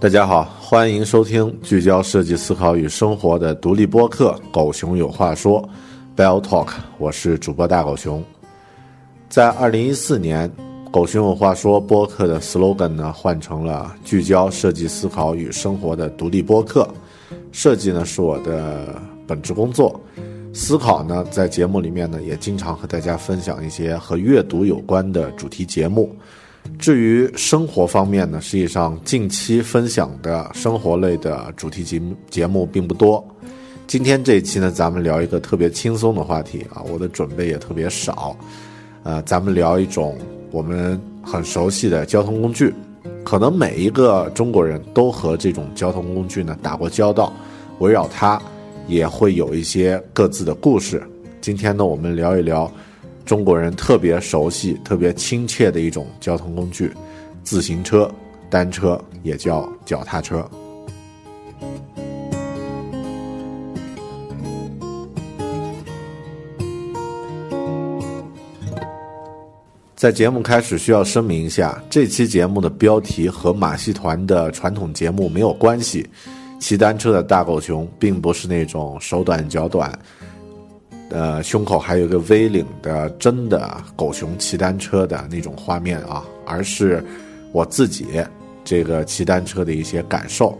大家好，欢迎收听聚焦设计思考与生活的独立播客《狗熊有话说》（Bell Talk）。我是主播大狗熊。在二零一四年，《狗熊有话说》播客的 slogan 呢换成了“聚焦设计思考与生活的独立播客”。设计呢是我的本职工作，思考呢在节目里面呢也经常和大家分享一些和阅读有关的主题节目。至于生活方面呢，实际上近期分享的生活类的主题节节目并不多。今天这一期呢，咱们聊一个特别轻松的话题啊，我的准备也特别少。呃，咱们聊一种我们很熟悉的交通工具，可能每一个中国人都和这种交通工具呢打过交道，围绕它也会有一些各自的故事。今天呢，我们聊一聊。中国人特别熟悉、特别亲切的一种交通工具——自行车、单车，也叫脚踏车。在节目开始，需要声明一下，这期节目的标题和马戏团的传统节目没有关系。骑单车的大狗熊并不是那种手短脚短。呃，胸口还有一个 V 领的真的狗熊骑单车的那种画面啊，而是我自己这个骑单车的一些感受。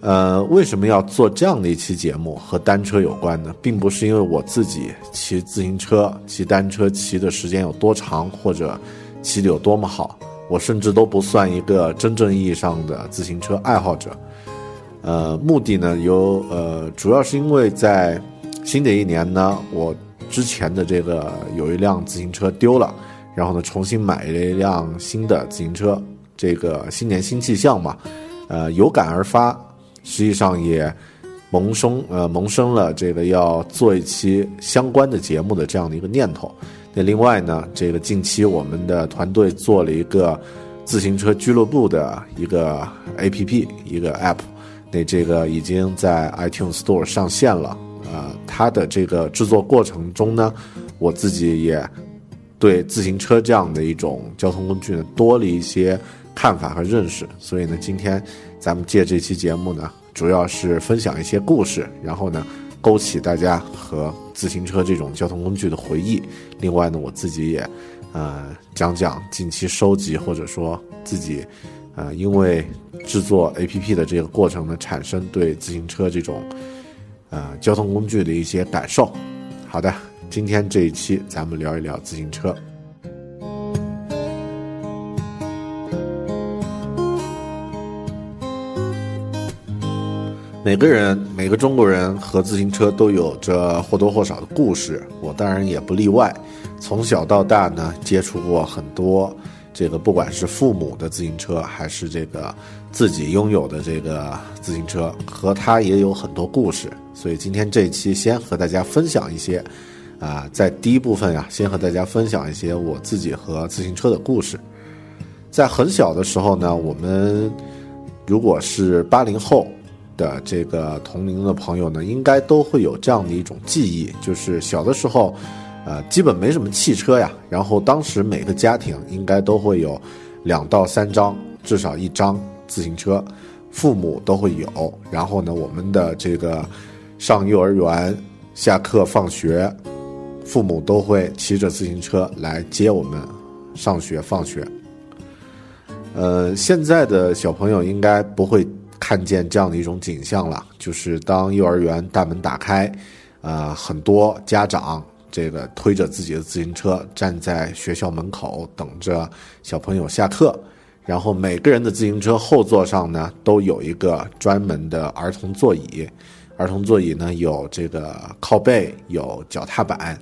呃，为什么要做这样的一期节目和单车有关呢？并不是因为我自己骑自行车、骑单车骑的时间有多长，或者骑的有多么好，我甚至都不算一个真正意义上的自行车爱好者。呃，目的呢，有呃，主要是因为在。新的一年呢，我之前的这个有一辆自行车丢了，然后呢重新买了一辆新的自行车。这个新年新气象嘛，呃，有感而发，实际上也萌生呃萌生了这个要做一期相关的节目的这样的一个念头。那另外呢，这个近期我们的团队做了一个自行车俱乐部的一个 A P P 一个 App，那这个已经在 iTunes Store 上线了。呃，它的这个制作过程中呢，我自己也对自行车这样的一种交通工具呢多了一些看法和认识。所以呢，今天咱们借这期节目呢，主要是分享一些故事，然后呢，勾起大家和自行车这种交通工具的回忆。另外呢，我自己也呃讲讲近期收集或者说自己呃因为制作 APP 的这个过程呢，产生对自行车这种。呃，交通工具的一些感受。好的，今天这一期咱们聊一聊自行车。每个人，每个中国人和自行车都有着或多或少的故事，我当然也不例外。从小到大呢，接触过很多。这个不管是父母的自行车，还是这个自己拥有的这个自行车，和他也有很多故事。所以今天这一期先和大家分享一些，啊，在第一部分呀，先和大家分享一些我自己和自行车的故事。在很小的时候呢，我们如果是八零后的这个同龄的朋友呢，应该都会有这样的一种记忆，就是小的时候。呃，基本没什么汽车呀。然后当时每个家庭应该都会有两到三张，至少一张自行车，父母都会有。然后呢，我们的这个上幼儿园、下课放学，父母都会骑着自行车来接我们上学放学。呃，现在的小朋友应该不会看见这样的一种景象了，就是当幼儿园大门打开，呃，很多家长。这个推着自己的自行车站在学校门口等着小朋友下课，然后每个人的自行车后座上呢都有一个专门的儿童座椅，儿童座椅呢有这个靠背，有脚踏板，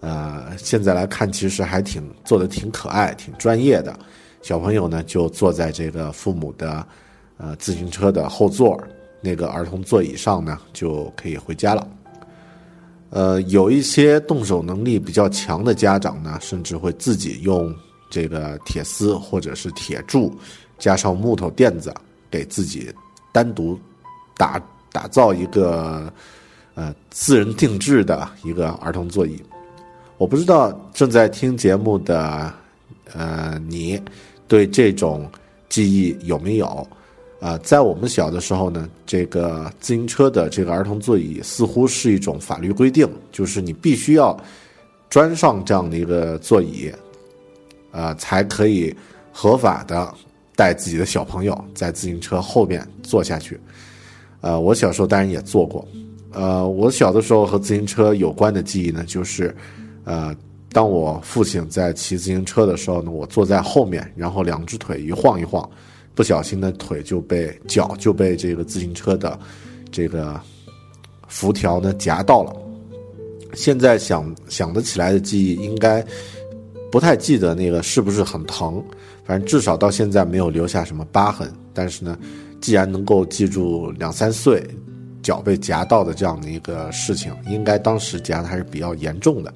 呃，现在来看其实还挺做的挺可爱，挺专业的。小朋友呢就坐在这个父母的呃自行车的后座那个儿童座椅上呢就可以回家了。呃，有一些动手能力比较强的家长呢，甚至会自己用这个铁丝或者是铁柱，加上木头垫子，给自己单独打打造一个呃私人定制的一个儿童座椅。我不知道正在听节目的呃你对这种记忆有没有？啊，在我们小的时候呢，这个自行车的这个儿童座椅似乎是一种法律规定，就是你必须要装上这样的一个座椅，啊，才可以合法的带自己的小朋友在自行车后面坐下去。呃，我小时候当然也坐过。呃，我小的时候和自行车有关的记忆呢，就是呃，当我父亲在骑自行车的时候呢，我坐在后面，然后两只腿一晃一晃。不小心的腿就被脚就被这个自行车的这个辐条呢夹到了。现在想想得起来的记忆，应该不太记得那个是不是很疼，反正至少到现在没有留下什么疤痕。但是呢，既然能够记住两三岁脚被夹到的这样的一个事情，应该当时夹的还是比较严重的。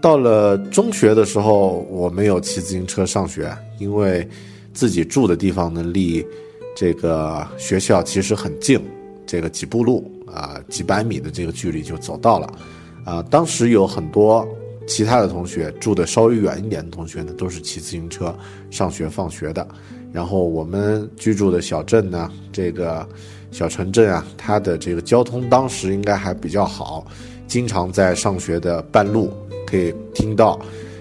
到了中学的时候，我没有骑自行车上学，因为。自己住的地方呢，离这个学校其实很近，这个几步路啊，几百米的这个距离就走到了。啊，当时有很多其他的同学住的稍微远一点的同学呢，都是骑自行车上学放学的。然后我们居住的小镇呢，这个小城镇啊，它的这个交通当时应该还比较好，经常在上学的半路可以听到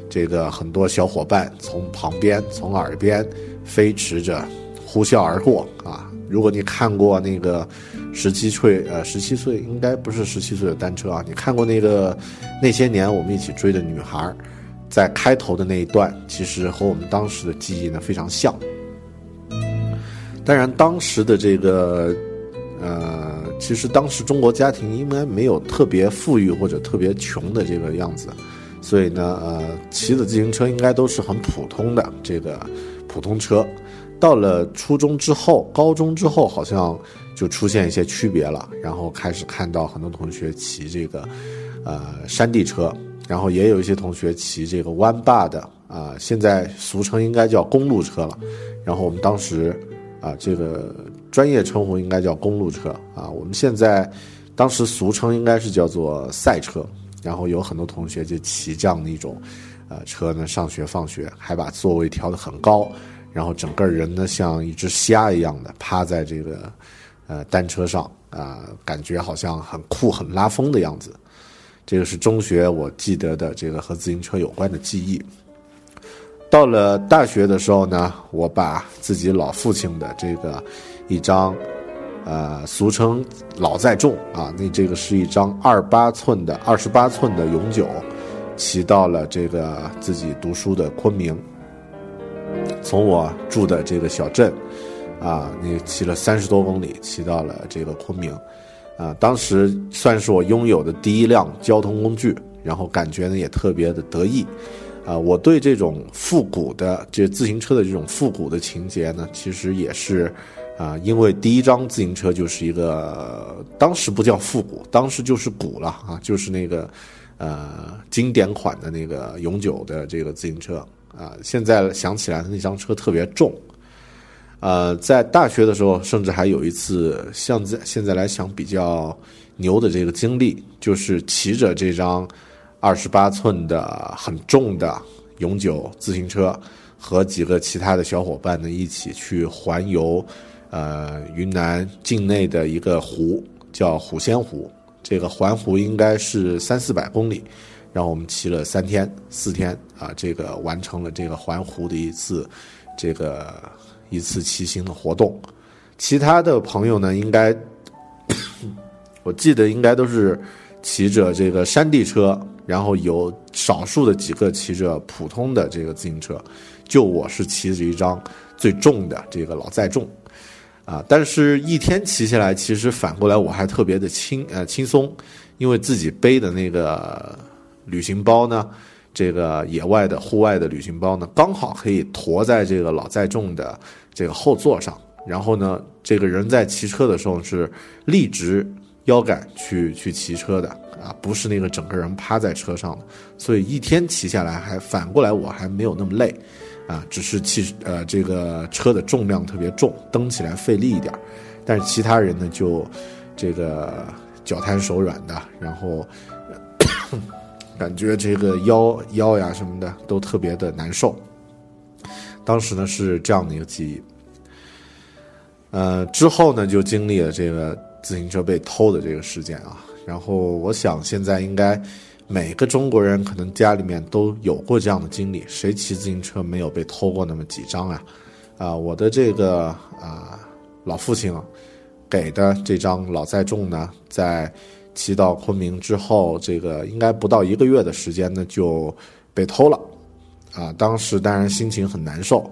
这个很多小伙伴从旁边从耳边。飞驰着，呼啸而过啊！如果你看过那个十七岁，呃，十七岁应该不是十七岁的单车啊，你看过那个那些年我们一起追的女孩，在开头的那一段，其实和我们当时的记忆呢非常像。当然，当时的这个，呃，其实当时中国家庭应该没有特别富裕或者特别穷的这个样子，所以呢，呃，骑的自行车应该都是很普通的这个。普通车，到了初中之后、高中之后，好像就出现一些区别了。然后开始看到很多同学骑这个，呃，山地车，然后也有一些同学骑这个弯把的，啊，现在俗称应该叫公路车了。然后我们当时，啊，这个专业称呼应该叫公路车啊。我们现在当时俗称应该是叫做赛车。然后有很多同学就骑这样的一种。呃，车呢，上学放学还把座位调得很高，然后整个人呢像一只虾一样的趴在这个呃单车上啊，感觉好像很酷、很拉风的样子。这个是中学我记得的这个和自行车有关的记忆。到了大学的时候呢，我把自己老父亲的这个一张呃俗称老载重啊，那这个是一张二八寸的二十八寸的永久。骑到了这个自己读书的昆明，从我住的这个小镇，啊，那骑了三十多公里，骑到了这个昆明，啊，当时算是我拥有的第一辆交通工具，然后感觉呢也特别的得意，啊，我对这种复古的这自行车的这种复古的情节呢，其实也是，啊，因为第一张自行车就是一个，当时不叫复古，当时就是古了啊，就是那个。呃，经典款的那个永久的这个自行车啊，现在想起来那张车特别重。呃，在大学的时候，甚至还有一次，像在现在来想比较牛的这个经历，就是骑着这张二十八寸的很重的永久自行车，和几个其他的小伙伴呢一起去环游，呃，云南境内的一个湖叫虎仙湖，这个环湖应该是三四百公里，然后我们骑了三天四天啊，这个完成了这个环湖的一次这个一次骑行的活动。其他的朋友呢，应该 我记得应该都是骑着这个山地车，然后有少数的几个骑着普通的这个自行车，就我是骑着一张最重的这个老载重，啊，但是一天骑下来，其实反过来我还特别的轻呃轻松，因为自己背的那个旅行包呢，这个野外的户外的旅行包呢，刚好可以驮在这个老载重的这个后座上。然后呢，这个人在骑车的时候是立直腰杆去去骑车的啊，不是那个整个人趴在车上的。所以一天骑下来，还反过来我还没有那么累，啊，只是汽呃这个车的重量特别重，蹬起来费力一点。但是其他人呢，就这个脚瘫手软的，然后感觉这个腰腰呀什么的都特别的难受。当时呢是这样的一个记忆。呃，之后呢，就经历了这个自行车被偷的这个事件啊。然后我想，现在应该每个中国人可能家里面都有过这样的经历，谁骑自行车没有被偷过那么几张啊？啊，我的这个啊老父亲给的这张老载重呢，在骑到昆明之后，这个应该不到一个月的时间呢，就被偷了。啊，当时当然心情很难受，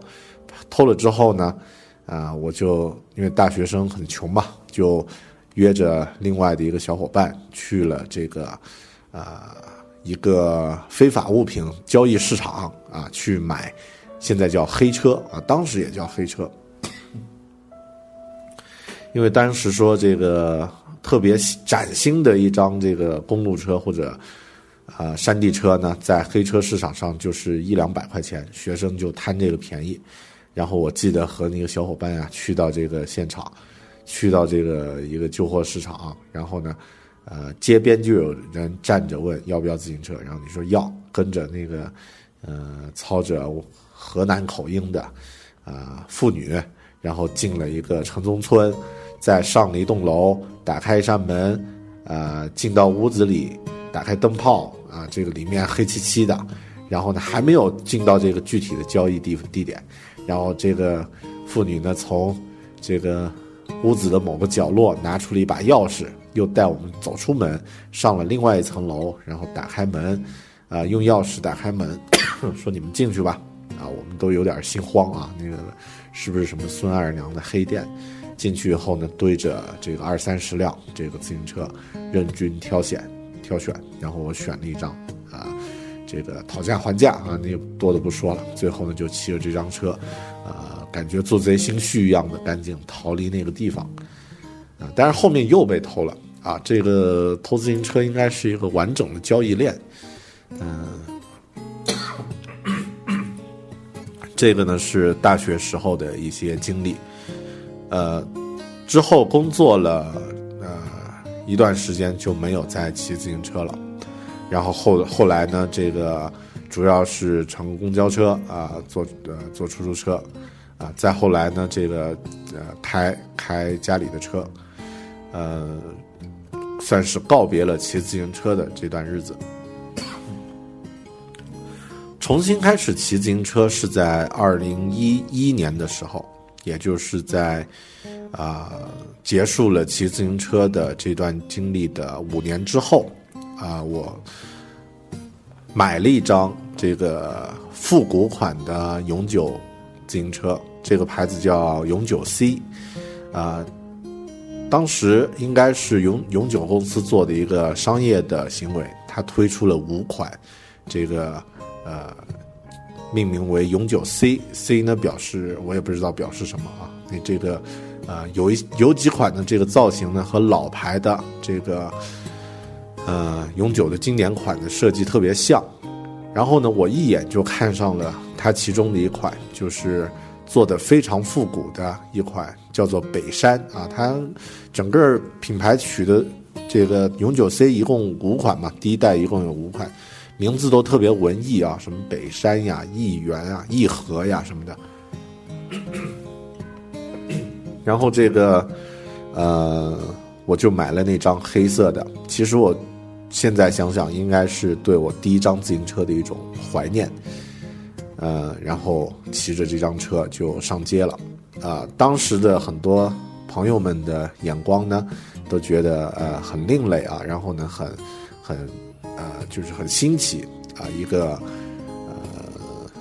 偷了之后呢。啊，我就因为大学生很穷嘛，就约着另外的一个小伙伴去了这个，啊，一个非法物品交易市场啊，去买，现在叫黑车啊，当时也叫黑车，因为当时说这个特别崭新的一张这个公路车或者啊山地车呢，在黑车市场上就是一两百块钱，学生就贪这个便宜。然后我记得和那个小伙伴呀去到这个现场，去到这个一个旧货市场，然后呢，呃，街边就有人站着问要不要自行车，然后你说要，跟着那个，呃，操着河南口音的，啊，妇女，然后进了一个城中村，再上了一栋楼，打开一扇门，啊，进到屋子里，打开灯泡，啊，这个里面黑漆漆的，然后呢，还没有进到这个具体的交易地地点。然后这个妇女呢，从这个屋子的某个角落拿出了一把钥匙，又带我们走出门，上了另外一层楼，然后打开门，啊，用钥匙打开门，说你们进去吧。啊，我们都有点心慌啊，那个是不是什么孙二娘的黑店？进去以后呢，对着这个二三十辆这个自行车，任君挑选，挑选，然后我选了一张，啊。这个讨价还价啊，那多的不说了。最后呢，就骑着这张车，啊，感觉做贼心虚一样的，赶紧逃离那个地方。啊，但是后面又被偷了啊！这个偷自行车应该是一个完整的交易链。嗯，这个呢是大学时候的一些经历。呃，之后工作了呃一段时间就没有再骑自行车了。然后后后来呢，这个主要是乘公交车啊，坐呃坐出租车，啊，再后来呢，这个呃开开家里的车，呃，算是告别了骑自行车的这段日子。重新开始骑自行车是在二零一一年的时候，也就是在啊结束了骑自行车的这段经历的五年之后。啊，我买了一张这个复古款的永久自行车，这个牌子叫永久 C，啊，当时应该是永永久公司做的一个商业的行为，它推出了五款，这个呃，命名为永久 C，C 呢表示我也不知道表示什么啊，那这个呃有一有几款的这个造型呢和老牌的这个。呃，永久的经典款的设计特别像，然后呢，我一眼就看上了它其中的一款，就是做的非常复古的一款，叫做北山啊。它整个品牌取的这个永久 C 一共五款嘛，第一代一共有五款，名字都特别文艺啊，什么北山呀、一元啊、一和呀什么的。然后这个，呃，我就买了那张黑色的。其实我现在想想，应该是对我第一张自行车的一种怀念。呃，然后骑着这张车就上街了。啊，当时的很多朋友们的眼光呢，都觉得呃很另类啊，然后呢很很呃就是很新奇啊，一个呃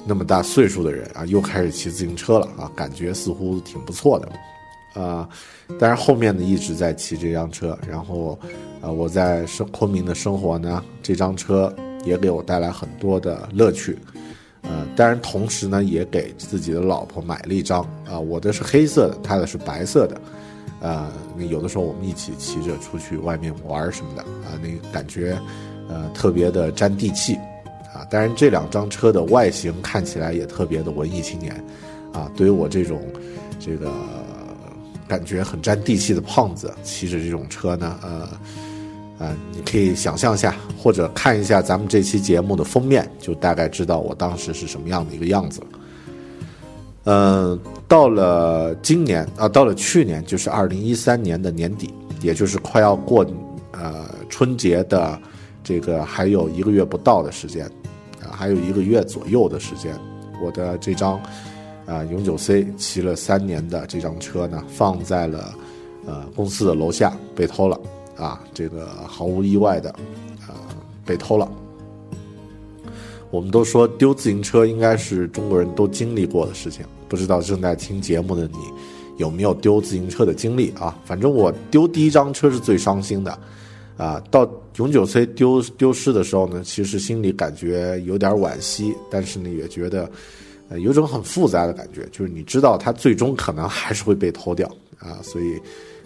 那么大岁数的人啊，又开始骑自行车了啊，感觉似乎挺不错的。啊，但是后面呢一直在骑这辆车，然后，呃，我在生昆明的生活呢，这张车也给我带来很多的乐趣，呃，当然同时呢也给自己的老婆买了一张啊，我的是黑色的，她的是白色的，呃，那有的时候我们一起骑着出去外面玩什么的啊，那感觉，呃，特别的沾地气，啊，当然这两张车的外形看起来也特别的文艺青年，啊，对于我这种这个。感觉很沾地气的胖子骑着这种车呢，呃，呃，你可以想象一下，或者看一下咱们这期节目的封面，就大概知道我当时是什么样的一个样子了。嗯，到了今年啊，到了去年，就是二零一三年的年底，也就是快要过呃春节的这个还有一个月不到的时间，啊，还有一个月左右的时间，我的这张。啊，永久 C 骑了三年的这张车呢，放在了呃公司的楼下被偷了啊，这个毫无意外的啊被偷了。我们都说丢自行车应该是中国人都经历过的事情，不知道正在听节目的你有没有丢自行车的经历啊？反正我丢第一张车是最伤心的啊，到永久 C 丢丢失的时候呢，其实心里感觉有点惋惜，但是呢也觉得。呃，有种很复杂的感觉，就是你知道它最终可能还是会被偷掉啊，所以，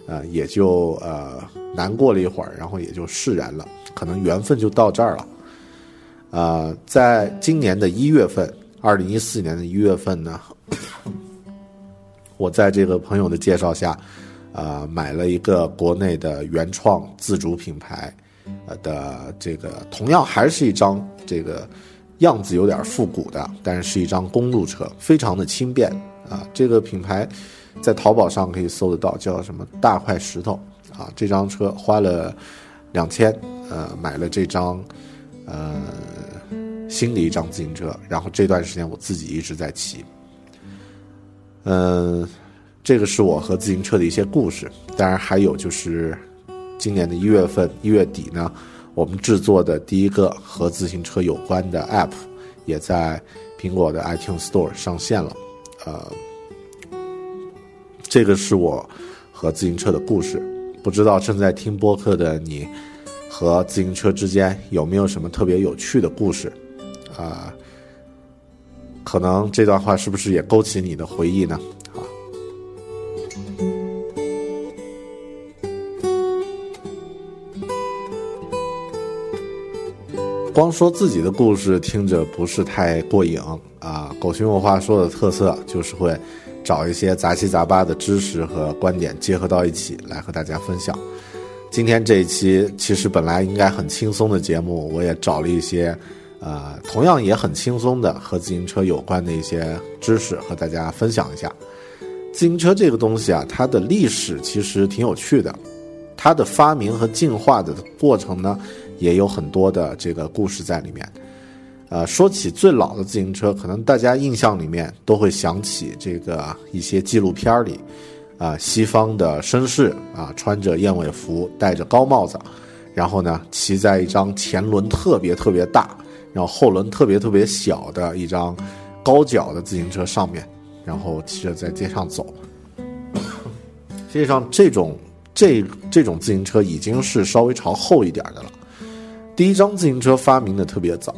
呃，也就呃难过了一会儿，然后也就释然了，可能缘分就到这儿了。呃，在今年的一月份，二零一四年的一月份呢，我在这个朋友的介绍下，呃，买了一个国内的原创自主品牌，呃的这个，同样还是一张这个。样子有点复古的，但是是一张公路车，非常的轻便啊。这个品牌在淘宝上可以搜得到，叫什么大块石头啊。这张车花了两千，呃，买了这张呃新的一张自行车，然后这段时间我自己一直在骑。嗯，这个是我和自行车的一些故事。当然还有就是今年的一月份一月底呢。我们制作的第一个和自行车有关的 App，也在苹果的 iTunes Store 上线了。呃，这个是我和自行车的故事。不知道正在听播客的你，和自行车之间有没有什么特别有趣的故事？啊，可能这段话是不是也勾起你的回忆呢？啊光说自己的故事听着不是太过瘾啊！狗熊文化说的特色就是会找一些杂七杂八的知识和观点结合到一起来和大家分享。今天这一期其实本来应该很轻松的节目，我也找了一些呃同样也很轻松的和自行车有关的一些知识和大家分享一下。自行车这个东西啊，它的历史其实挺有趣的，它的发明和进化的过程呢。也有很多的这个故事在里面，呃，说起最老的自行车，可能大家印象里面都会想起这个一些纪录片里，啊，西方的绅士啊，穿着燕尾服，戴着高帽子，然后呢，骑在一张前轮特别特别大，然后后轮特别特别小的一张高脚的自行车上面，然后骑着在街上走。实际上，这种这这种自行车已经是稍微朝后一点的了。第一张自行车发明的特别早，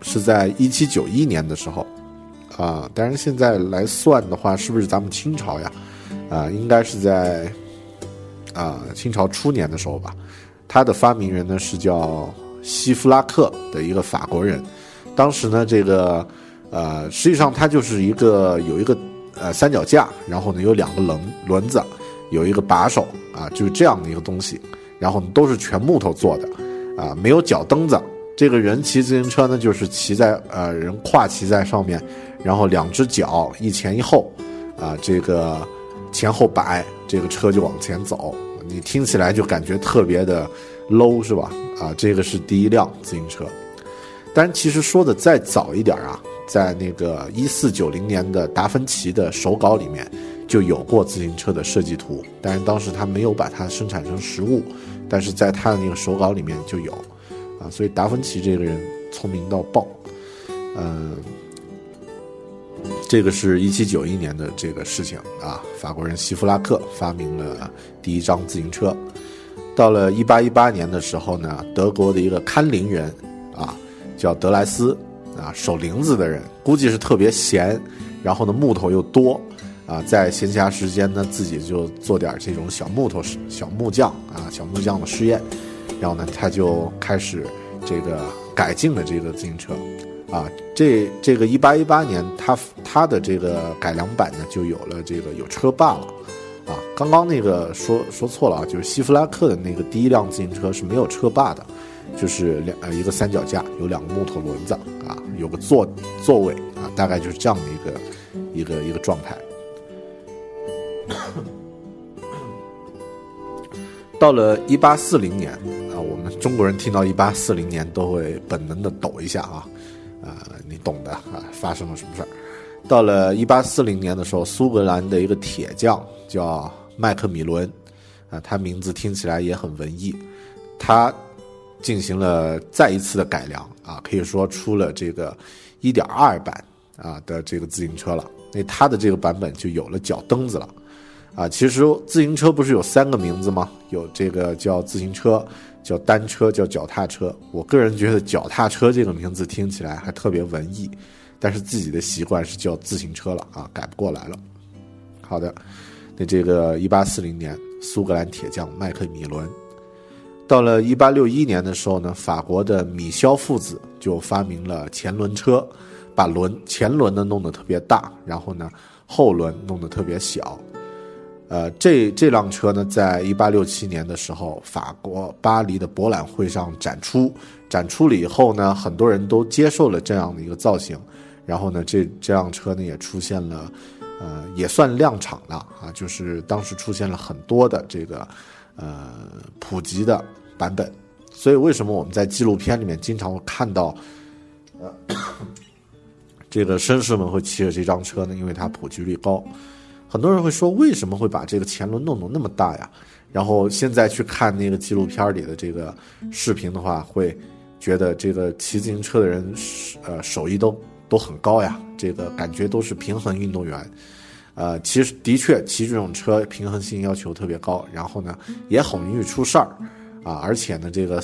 是在一七九一年的时候，啊，当然现在来算的话，是不是咱们清朝呀？啊，应该是在啊清朝初年的时候吧。它的发明人呢是叫希夫拉克的一个法国人。当时呢，这个呃，实际上它就是一个有一个呃三脚架，然后呢有两个轮轮子，有一个把手啊，就是这样的一个东西，然后都是全木头做的。啊，没有脚蹬子，这个人骑自行车呢，就是骑在呃人跨骑在上面，然后两只脚一前一后，啊，这个前后摆，这个车就往前走。你听起来就感觉特别的 low 是吧？啊，这个是第一辆自行车。但其实说的再早一点啊，在那个一四九零年的达芬奇的手稿里面就有过自行车的设计图，但是当时他没有把它生产成实物，但是在他的那个手稿里面就有。啊，所以达芬奇这个人聪明到爆，嗯，这个是一七九一年的这个事情啊。法国人希夫拉克发明了第一张自行车，到了一八一八年的时候呢，德国的一个看林人啊，叫德莱斯啊，守林子的人，估计是特别闲，然后呢木头又多啊，在闲暇时间呢自己就做点这种小木头小木匠啊，小木匠的试验。然后呢，他就开始这个改进了这个自行车，啊，这这个一八一八年，他他的这个改良版呢，就有了这个有车把了，啊，刚刚那个说说错了啊，就是希弗拉克的那个第一辆自行车是没有车把的，就是两呃一个三脚架，有两个木头轮子，啊，有个座座位，啊，大概就是这样的一个一个一个状态。到了一八四零年，我们中国人听到一八四零年都会本能的抖一下啊，啊，你懂的啊，发生了什么事儿？到了一八四零年的时候，苏格兰的一个铁匠叫麦克米伦，啊，他名字听起来也很文艺，他进行了再一次的改良啊，可以说出了这个一点二版啊的这个自行车了，那他的这个版本就有了脚蹬子了。啊，其实自行车不是有三个名字吗？有这个叫自行车，叫单车，叫脚踏车。我个人觉得脚踏车这个名字听起来还特别文艺，但是自己的习惯是叫自行车了啊，改不过来了。好的，那这个一八四零年，苏格兰铁匠麦克米伦，到了一八六一年的时候呢，法国的米肖父子就发明了前轮车，把轮前轮呢弄得特别大，然后呢后轮弄得特别小。呃，这这辆车呢，在一八六七年的时候，法国巴黎的博览会上展出，展出了以后呢，很多人都接受了这样的一个造型，然后呢，这这辆车呢也出现了，呃，也算量产了啊，就是当时出现了很多的这个，呃，普及的版本，所以为什么我们在纪录片里面经常会看到，呃，这个绅士们会骑着这张车呢？因为它普及率高。很多人会说，为什么会把这个前轮弄得那么大呀？然后现在去看那个纪录片里的这个视频的话，会觉得这个骑自行车的人，呃，手艺都都很高呀。这个感觉都是平衡运动员，呃，其实的确骑这种车平衡性要求特别高，然后呢也很容易出事儿，啊，而且呢这个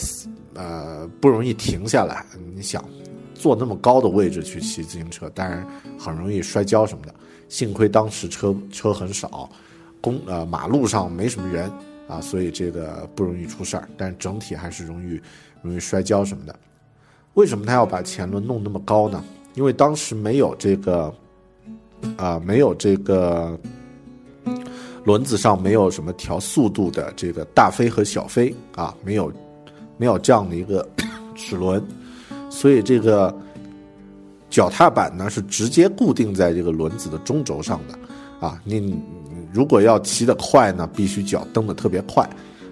呃不容易停下来。你想坐那么高的位置去骑自行车，当然很容易摔跤什么的。幸亏当时车车很少，公呃马路上没什么人啊，所以这个不容易出事儿。但整体还是容易容易摔跤什么的。为什么他要把前轮弄那么高呢？因为当时没有这个啊，没有这个轮子上没有什么调速度的这个大飞和小飞啊，没有没有这样的一个 齿轮，所以这个。脚踏板呢是直接固定在这个轮子的中轴上的，啊，你如果要骑得快呢，必须脚蹬得特别快，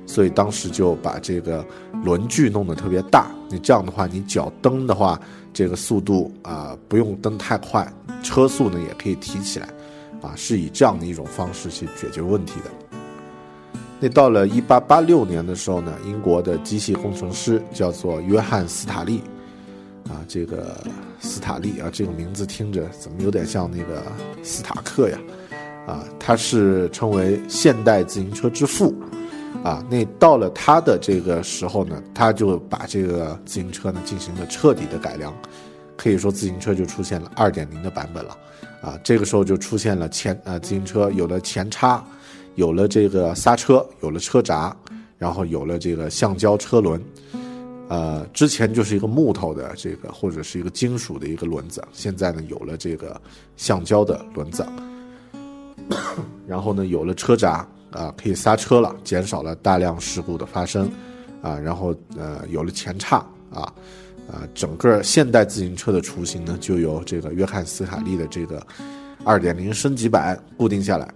所以当时就把这个轮距弄得特别大。你这样的话，你脚蹬的话，这个速度啊不用蹬太快，车速呢也可以提起来，啊，是以这样的一种方式去解决问题的。那到了一八八六年的时候呢，英国的机械工程师叫做约翰斯塔利。啊，这个斯塔利啊，这个名字听着怎么有点像那个斯塔克呀？啊，他是称为现代自行车之父。啊，那到了他的这个时候呢，他就把这个自行车呢进行了彻底的改良，可以说自行车就出现了二点零的版本了。啊，这个时候就出现了前呃自行车有了前叉，有了这个刹车，有了车闸，然后有了这个橡胶车轮。呃，之前就是一个木头的这个，或者是一个金属的一个轮子，现在呢有了这个橡胶的轮子，然后呢有了车闸啊，可以刹车了，减少了大量事故的发生，啊，然后呃有了前叉啊，啊，整个现代自行车的雏形呢，就由这个约翰斯卡利的这个二点零升级版固定下来。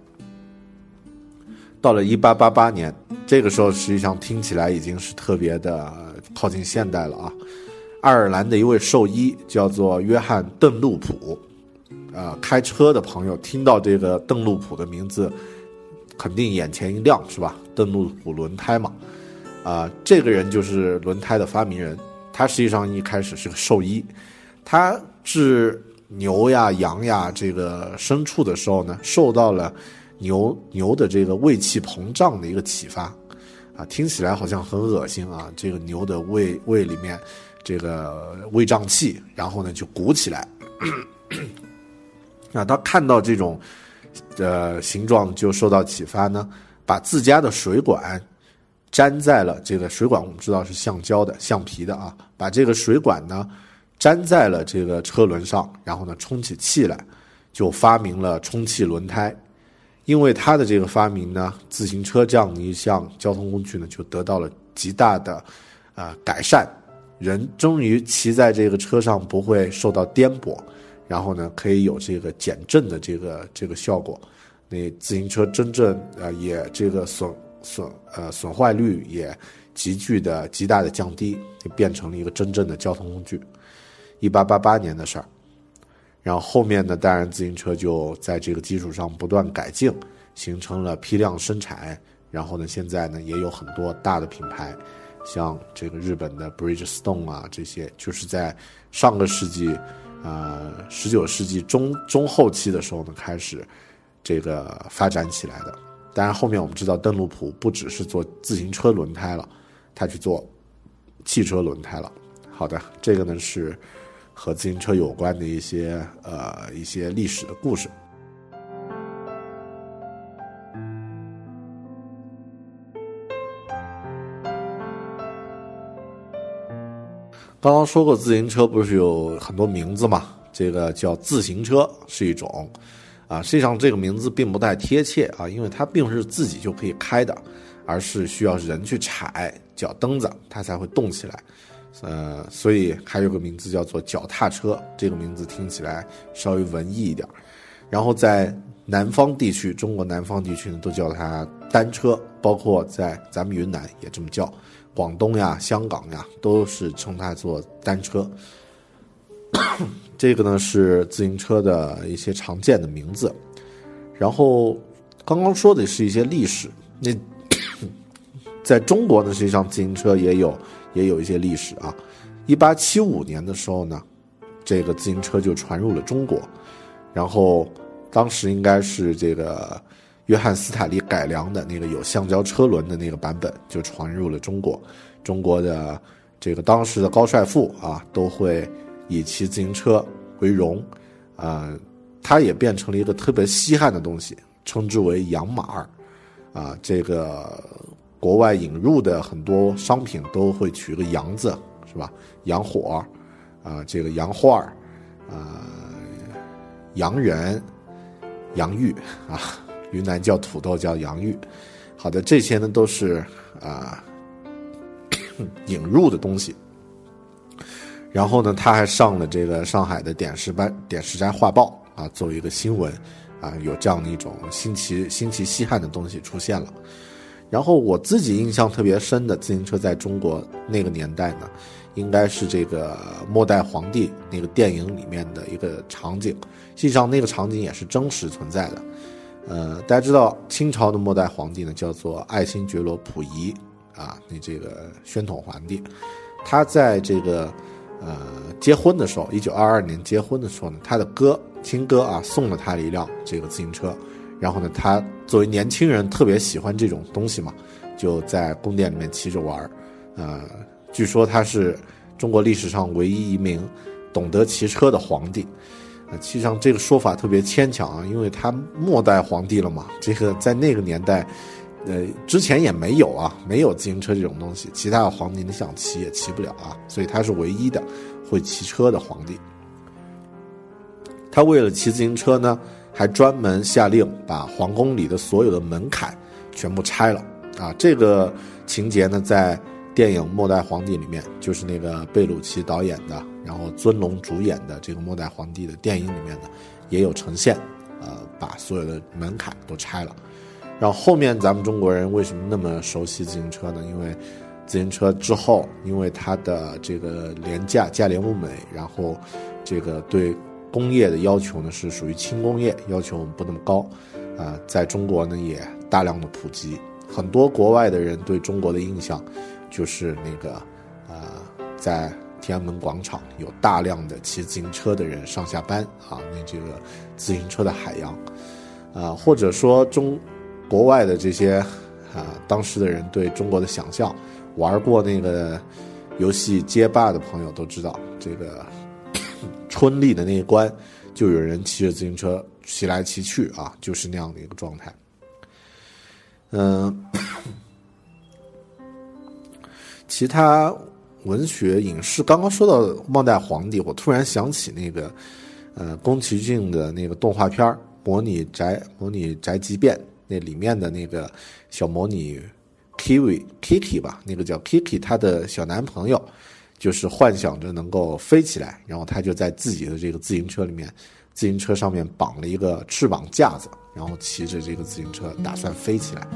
到了一八八八年，这个时候实际上听起来已经是特别的靠近现代了啊。爱尔兰的一位兽医叫做约翰邓禄普，啊，开车的朋友听到这个邓禄普的名字，肯定眼前一亮，是吧？邓禄普轮胎嘛，啊，这个人就是轮胎的发明人。他实际上一开始是个兽医，他治牛呀、羊呀这个牲畜的时候呢，受到了。牛牛的这个胃气膨胀的一个启发，啊，听起来好像很恶心啊！这个牛的胃胃里面这个胃胀气，然后呢就鼓起来。啊，他看到这种呃形状就受到启发呢，把自家的水管粘在了这个水管，我们知道是橡胶的、橡皮的啊，把这个水管呢粘在了这个车轮上，然后呢充起气来，就发明了充气轮胎。因为他的这个发明呢，自行车这样的一项交通工具呢，就得到了极大的，啊改善，人终于骑在这个车上不会受到颠簸，然后呢，可以有这个减震的这个这个效果，那自行车真正呃也这个损损呃损坏率也急剧的极大的降低，就变成了一个真正的交通工具。一八八八年的事儿。然后后面呢，当然自行车就在这个基础上不断改进，形成了批量生产。然后呢，现在呢也有很多大的品牌，像这个日本的 Bridgestone 啊，这些就是在上个世纪，呃，十九世纪中中后期的时候呢开始这个发展起来的。当然后面我们知道邓禄普不只是做自行车轮胎了，他去做汽车轮胎了。好的，这个呢是。和自行车有关的一些呃一些历史的故事。刚刚说过，自行车不是有很多名字嘛？这个叫自行车是一种，啊，实际上这个名字并不太贴切啊，因为它并不是自己就可以开的，而是需要人去踩脚蹬子，它才会动起来。呃，所以还有个名字叫做脚踏车，这个名字听起来稍微文艺一点。然后在南方地区，中国南方地区呢，都叫它单车，包括在咱们云南也这么叫，广东呀、香港呀，都是称它做单车。这个呢是自行车的一些常见的名字。然后刚刚说的是一些历史，那 在中国呢，实际上自行车也有。也有一些历史啊，一八七五年的时候呢，这个自行车就传入了中国，然后当时应该是这个约翰斯坦利改良的那个有橡胶车轮的那个版本就传入了中国，中国的这个当时的高帅富啊都会以骑自行车为荣，啊，它也变成了一个特别稀罕的东西，称之为洋马儿，啊，这个。国外引入的很多商品都会取个“洋”字，是吧？洋火，啊，这个洋画儿，啊，洋人，洋芋啊，云南叫土豆叫洋芋。好的，这些呢都是啊引入的东西。然后呢，他还上了这个上海的《点石班点石斋画报》啊，作为一个新闻啊，有这样的一种新奇新奇稀罕的东西出现了。然后我自己印象特别深的自行车，在中国那个年代呢，应该是这个末代皇帝那个电影里面的一个场景。实际上，那个场景也是真实存在的。呃，大家知道清朝的末代皇帝呢，叫做爱新觉罗溥仪啊，那这个宣统皇帝，他在这个呃结婚的时候，一九二二年结婚的时候呢，他的哥亲哥啊送了他一辆这个自行车。然后呢，他作为年轻人特别喜欢这种东西嘛，就在宫殿里面骑着玩儿。呃，据说他是中国历史上唯一一名懂得骑车的皇帝。呃，实上这个说法特别牵强啊，因为他末代皇帝了嘛。这个在那个年代，呃，之前也没有啊，没有自行车这种东西。其他的皇帝你想骑也骑不了啊，所以他是唯一的会骑车的皇帝。他为了骑自行车呢。还专门下令把皇宫里的所有的门槛全部拆了啊！这个情节呢，在电影《末代皇帝》里面，就是那个贝鲁奇导演的，然后尊龙主演的这个《末代皇帝》的电影里面呢，也有呈现，呃，把所有的门槛都拆了。然后后面咱们中国人为什么那么熟悉自行车呢？因为自行车之后，因为它的这个廉价、价廉物美，然后这个对工业的要求呢是属于轻工业，要求不那么高，啊，在中国呢也大量的普及。很多国外的人对中国的印象，就是那个，呃，在天安门广场有大量的骑自行车的人上下班啊，那这个自行车的海洋，啊，或者说中国外的这些啊，当时的人对中国的想象，玩过那个游戏街霸的朋友都知道，这个春丽的那一关，就有人骑着自行车骑来骑去啊，就是那样的一个状态。嗯，其他文学影视，刚刚说到末代皇帝，我突然想起那个，呃，宫崎骏的那个动画片《模拟宅模拟宅急便》，那里面的那个小模拟 Kiwi Kiki 吧，那个叫 Kiki，她的小男朋友就是幻想着能够飞起来，然后他就在自己的这个自行车里面，自行车上面绑了一个翅膀架子。然后骑着这个自行车打算飞起来，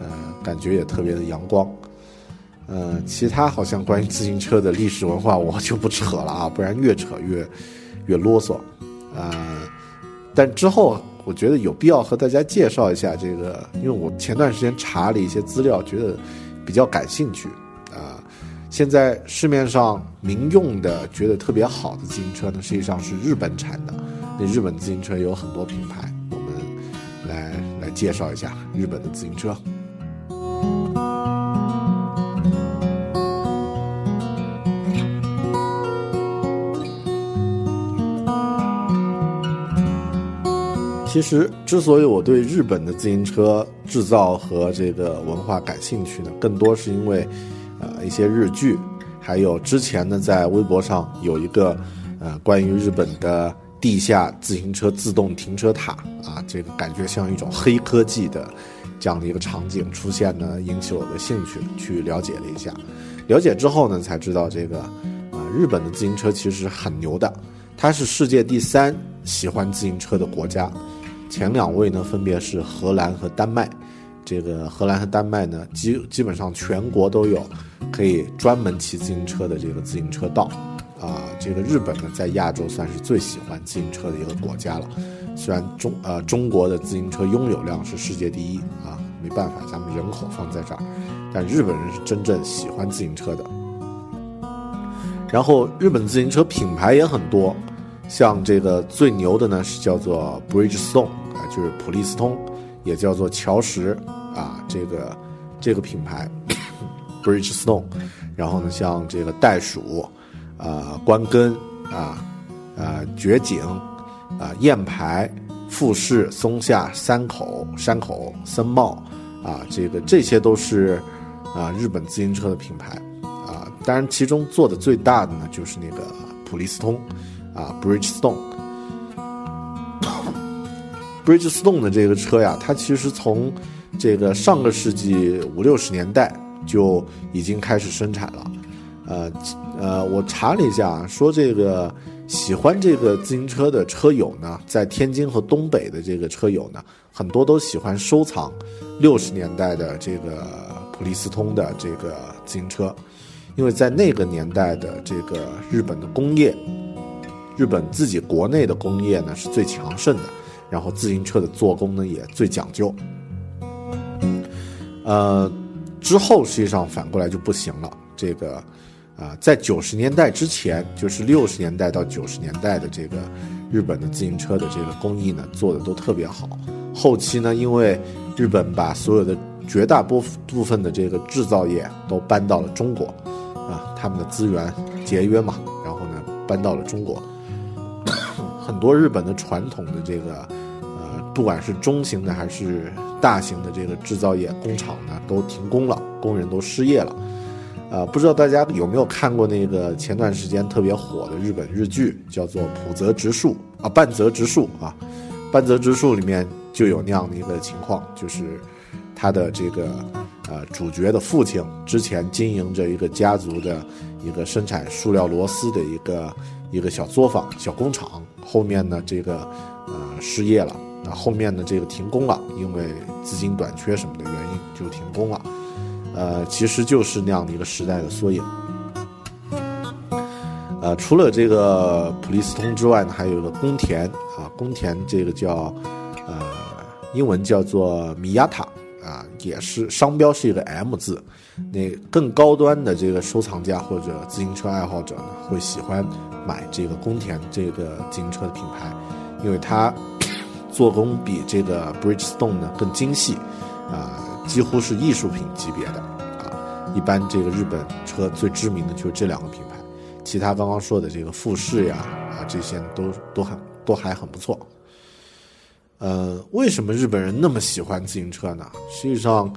呃，感觉也特别的阳光，呃，其他好像关于自行车的历史文化我就不扯了啊，不然越扯越越啰嗦，呃，但之后我觉得有必要和大家介绍一下这个，因为我前段时间查了一些资料，觉得比较感兴趣，现在市面上民用的觉得特别好的自行车呢，实际上是日本产的，那日本自行车有很多品牌。我们来来介绍一下日本的自行车。其实，之所以我对日本的自行车制造和这个文化感兴趣呢，更多是因为，呃，一些日剧，还有之前呢，在微博上有一个，呃，关于日本的。地下自行车自动停车塔啊，这个感觉像一种黑科技的这样的一个场景出现呢，引起我的兴趣，去了解了一下。了解之后呢，才知道这个啊，日本的自行车其实很牛的，它是世界第三喜欢自行车的国家，前两位呢分别是荷兰和丹麦。这个荷兰和丹麦呢，基基本上全国都有可以专门骑自行车的这个自行车道。啊，这个日本呢，在亚洲算是最喜欢自行车的一个国家了。虽然中呃中国的自行车拥有量是世界第一啊，没办法，咱们人口放在这儿，但日本人是真正喜欢自行车的。然后日本自行车品牌也很多，像这个最牛的呢是叫做 Bridgestone 啊，就是普利司通，也叫做乔石啊，这个这个品牌 Bridgestone。然后呢，像这个袋鼠。啊，关根啊，啊，绝景啊，燕牌、富士、松下、山口、山口、森茂啊，这个这些都是啊日本自行车的品牌啊。当然，其中做的最大的呢，就是那个普利司通啊，Bridgestone。Bridgestone 的这个车呀，它其实从这个上个世纪五六十年代就已经开始生产了，呃。呃，我查了一下，说这个喜欢这个自行车的车友呢，在天津和东北的这个车友呢，很多都喜欢收藏六十年代的这个普利司通的这个自行车，因为在那个年代的这个日本的工业，日本自己国内的工业呢是最强盛的，然后自行车的做工呢也最讲究。呃，之后实际上反过来就不行了，这个。啊，在九十年代之前，就是六十年代到九十年代的这个日本的自行车的这个工艺呢，做的都特别好。后期呢，因为日本把所有的绝大部部分的这个制造业都搬到了中国，啊，他们的资源节约嘛，然后呢，搬到了中国，很多日本的传统的这个，不管是中型的还是大型的这个制造业工厂呢，都停工了，工人都失业了。啊，不知道大家有没有看过那个前段时间特别火的日本日剧，叫做《浦泽直树》啊，半泽直树啊，半泽直树里面就有那样的一个情况，就是他的这个呃主角的父亲之前经营着一个家族的一个生产塑料螺丝的一个一个小作坊、小工厂，后面呢这个呃失业了，那后面呢这个停工了，因为资金短缺什么的原因就停工了。呃，其实就是那样的一个时代的缩影。呃，除了这个普利司通之外呢，还有一个宫田啊，宫田这个叫呃，英文叫做米亚塔啊，也是商标是一个 M 字。那更高端的这个收藏家或者自行车爱好者呢，会喜欢买这个宫田这个自行车的品牌，因为它做工比这个 Bridgestone 呢更精细啊。几乎是艺术品级别的啊！一般这个日本车最知名的就是这两个品牌，其他刚刚说的这个富士呀啊这些都都很都还很不错。呃，为什么日本人那么喜欢自行车呢？实际上，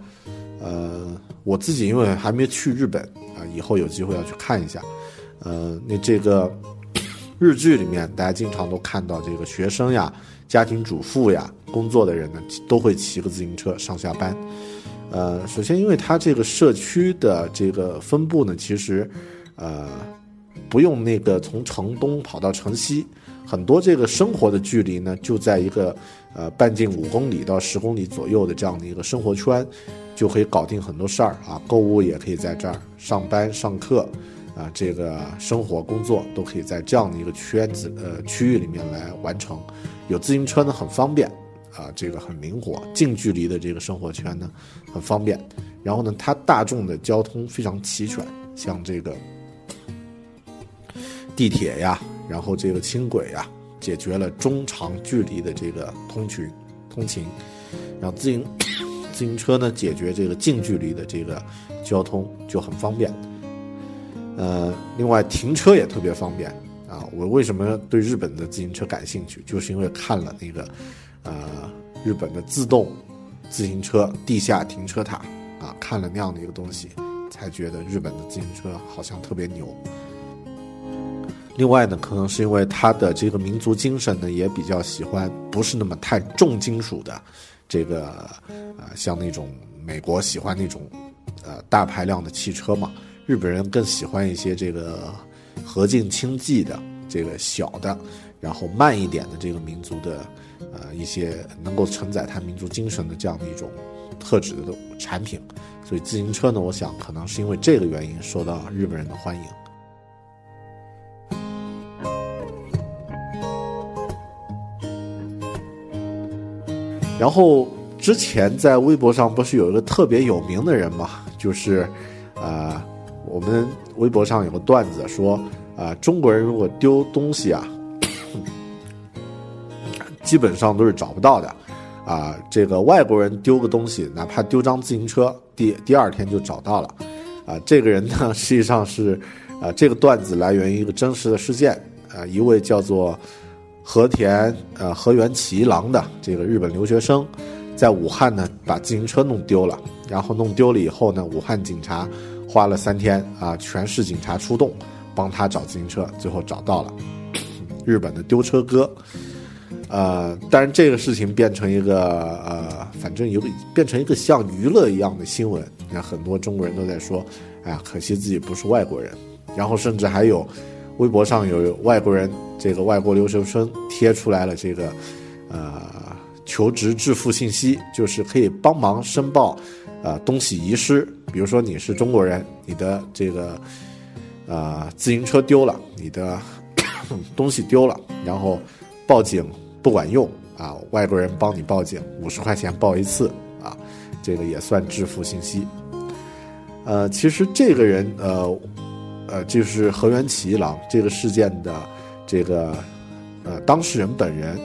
呃，我自己因为还没去日本啊，以后有机会要去看一下。呃，那这个日剧里面，大家经常都看到这个学生呀、家庭主妇呀、工作的人呢，都会骑个自行车上下班。呃，首先，因为它这个社区的这个分布呢，其实，呃，不用那个从城东跑到城西，很多这个生活的距离呢，就在一个呃半径五公里到十公里左右的这样的一个生活圈，就可以搞定很多事儿啊，购物也可以在这儿，上班上课，啊，这个生活工作都可以在这样的一个圈子呃区域里面来完成，有自行车呢很方便。啊，这个很灵活，近距离的这个生活圈呢，很方便。然后呢，它大众的交通非常齐全，像这个地铁呀，然后这个轻轨呀，解决了中长距离的这个通勤通勤。然后自行 自行车呢，解决这个近距离的这个交通就很方便。呃，另外停车也特别方便啊。我为什么对日本的自行车感兴趣？就是因为看了那个。呃，日本的自动自行车地下停车塔啊，看了那样的一个东西，才觉得日本的自行车好像特别牛。另外呢，可能是因为它的这个民族精神呢，也比较喜欢不是那么太重金属的，这个啊，像那种美国喜欢那种呃大排量的汽车嘛，日本人更喜欢一些这个和静清寂的这个小的，然后慢一点的这个民族的。呃，一些能够承载他民族精神的这样的一种特质的产品，所以自行车呢，我想可能是因为这个原因受到日本人的欢迎。然后之前在微博上不是有一个特别有名的人嘛，就是呃，我们微博上有个段子说，啊，中国人如果丢东西啊。基本上都是找不到的，啊，这个外国人丢个东西，哪怕丢张自行车，第第二天就找到了，啊，这个人呢，实际上是，啊，这个段子来源于一个真实的事件，啊，一位叫做和田呃河原启一郎的这个日本留学生，在武汉呢把自行车弄丢了，然后弄丢了以后呢，武汉警察花了三天啊，全市警察出动帮他找自行车，最后找到了，日本的丢车哥。呃，但是这个事情变成一个呃，反正有变成一个像娱乐一样的新闻，你看很多中国人都在说，哎呀，可惜自己不是外国人，然后甚至还有微博上有外国人这个外国留学生贴出来了这个呃求职致富信息，就是可以帮忙申报呃东西遗失，比如说你是中国人，你的这个呃自行车丢了，你的 东西丢了，然后报警。不管用啊！外国人帮你报警，五十块钱报一次啊，这个也算致富信息。呃，其实这个人呃呃，就是河原启一郎这个事件的这个呃当事人本人，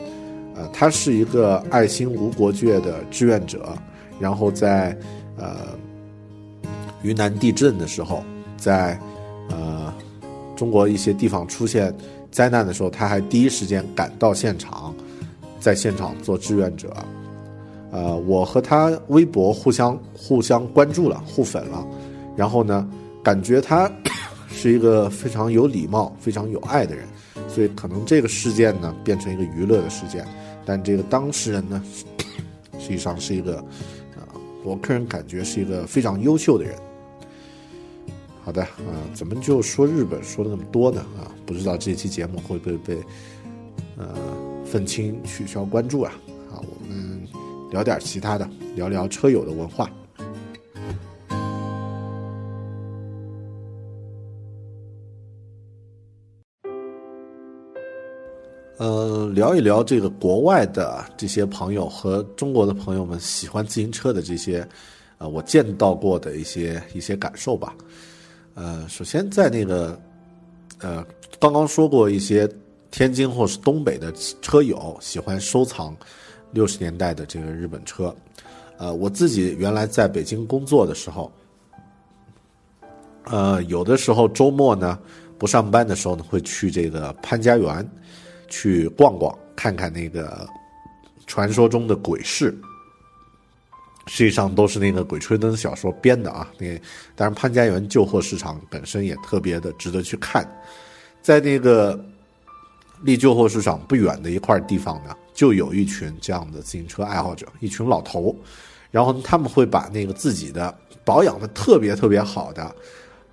呃，他是一个爱心无国界的志愿者，然后在呃云南地震的时候，在呃中国一些地方出现灾难的时候，他还第一时间赶到现场。在现场做志愿者，呃，我和他微博互相互相关注了，互粉了，然后呢，感觉他是一个非常有礼貌、非常有爱的人，所以可能这个事件呢变成一个娱乐的事件，但这个当事人呢，实际上是一个我个人感觉是一个非常优秀的人。好的啊，怎么就说日本说的那么多呢？啊，不知道这期节目会不会被呃愤青取消关注啊？啊，我们聊点其他的，聊聊车友的文化。呃，聊一聊这个国外的这些朋友和中国的朋友们喜欢自行车的这些，呃，我见到过的一些一些感受吧。呃，首先在那个，呃，刚刚说过一些天津或是东北的车友喜欢收藏六十年代的这个日本车，呃，我自己原来在北京工作的时候，呃，有的时候周末呢不上班的时候呢，会去这个潘家园去逛逛，看看那个传说中的鬼市。实际上都是那个《鬼吹灯》小说编的啊！那当然，潘家园旧货市场本身也特别的值得去看。在那个离旧货市场不远的一块地方呢，就有一群这样的自行车爱好者，一群老头。然后他们会把那个自己的保养的特别特别好的，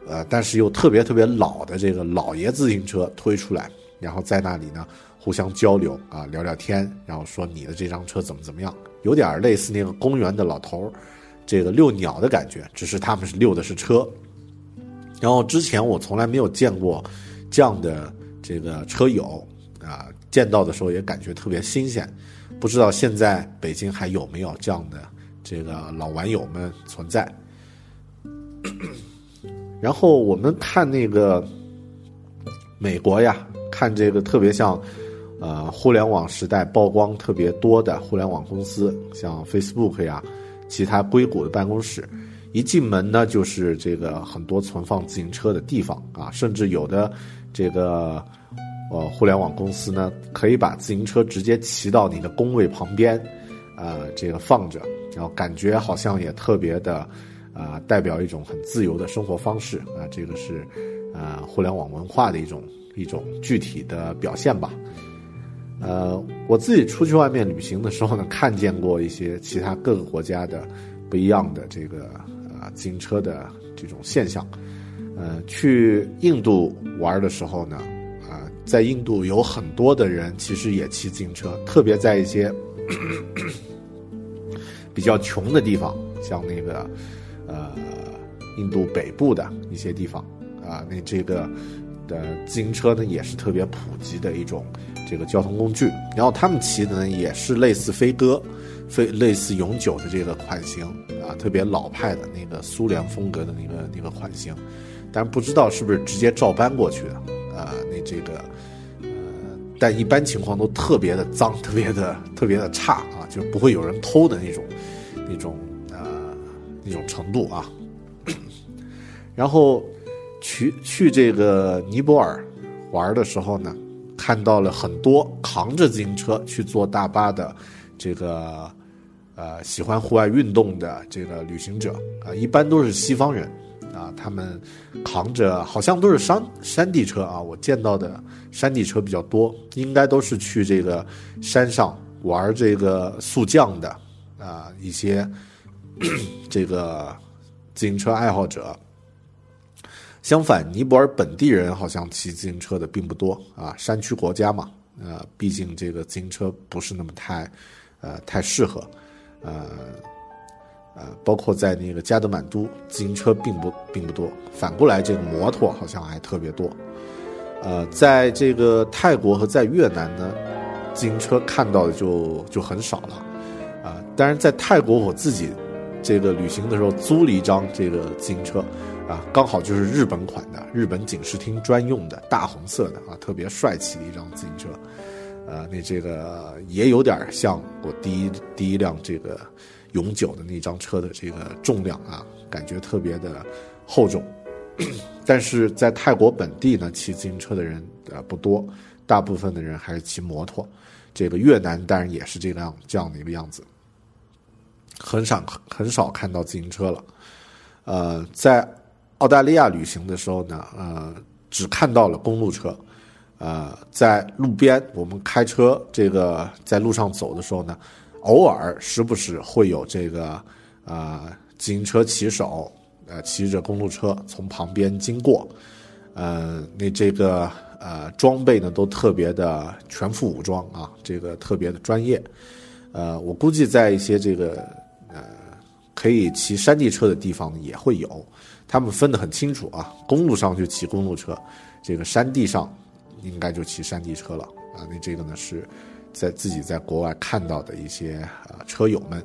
呃，但是又特别特别老的这个老爷自行车推出来，然后在那里呢互相交流啊，聊聊天，然后说你的这张车怎么怎么样。有点类似那个公园的老头儿这个遛鸟的感觉，只是他们是遛的是车。然后之前我从来没有见过这样的这个车友啊，见到的时候也感觉特别新鲜。不知道现在北京还有没有这样的这个老玩友们存在？然后我们看那个美国呀，看这个特别像。呃，互联网时代曝光特别多的互联网公司，像 Facebook 呀，其他硅谷的办公室，一进门呢就是这个很多存放自行车的地方啊，甚至有的这个呃互联网公司呢，可以把自行车直接骑到你的工位旁边，呃，这个放着，然后感觉好像也特别的，啊，代表一种很自由的生活方式啊，这个是呃互联网文化的一种一种具体的表现吧。呃，我自己出去外面旅行的时候呢，看见过一些其他各个国家的不一样的这个啊自行车的这种现象。呃，去印度玩的时候呢，啊，在印度有很多的人其实也骑自行车，特别在一些 比较穷的地方，像那个呃印度北部的一些地方啊，那这个的自行车呢也是特别普及的一种。这个交通工具，然后他们骑的呢也是类似飞鸽，飞类似永久的这个款型啊，特别老派的那个苏联风格的那个那个款型，但不知道是不是直接照搬过去的啊？那这个呃，但一般情况都特别的脏，特别的特别的差啊，就不会有人偷的那种那种呃那种程度啊。然后去去这个尼泊尔玩的时候呢。看到了很多扛着自行车去坐大巴的，这个呃喜欢户外运动的这个旅行者啊，一般都是西方人啊，他们扛着好像都是山山地车啊，我见到的山地车比较多，应该都是去这个山上玩这个速降的啊一些 这个自行车爱好者。相反，尼泊尔本地人好像骑自行车的并不多啊，山区国家嘛，呃，毕竟这个自行车不是那么太，呃，太适合，呃，呃，包括在那个加德满都，自行车并不并不多。反过来，这个摩托好像还特别多。呃，在这个泰国和在越南呢，自行车看到的就就很少了，啊，当然在泰国我自己这个旅行的时候租了一张这个自行车。啊，刚好就是日本款的，日本警视厅专用的大红色的啊，特别帅气的一张自行车，呃，那这个也有点像我第一第一辆这个永久的那张车的这个重量啊，感觉特别的厚重。但是在泰国本地呢，骑自行车的人呃不多，大部分的人还是骑摩托。这个越南当然也是这样这样的一个样子，很少很少看到自行车了，呃，在。澳大利亚旅行的时候呢，呃，只看到了公路车，呃，在路边我们开车这个在路上走的时候呢，偶尔时不时会有这个呃，自行车骑手，呃，骑着公路车从旁边经过，呃，那这个呃装备呢都特别的全副武装啊，这个特别的专业，呃，我估计在一些这个呃可以骑山地车的地方也会有，他们分得很清楚啊，公路上就骑公路车，这个山地上应该就骑山地车了啊，那这个呢是在自己在国外看到的一些呃车友们。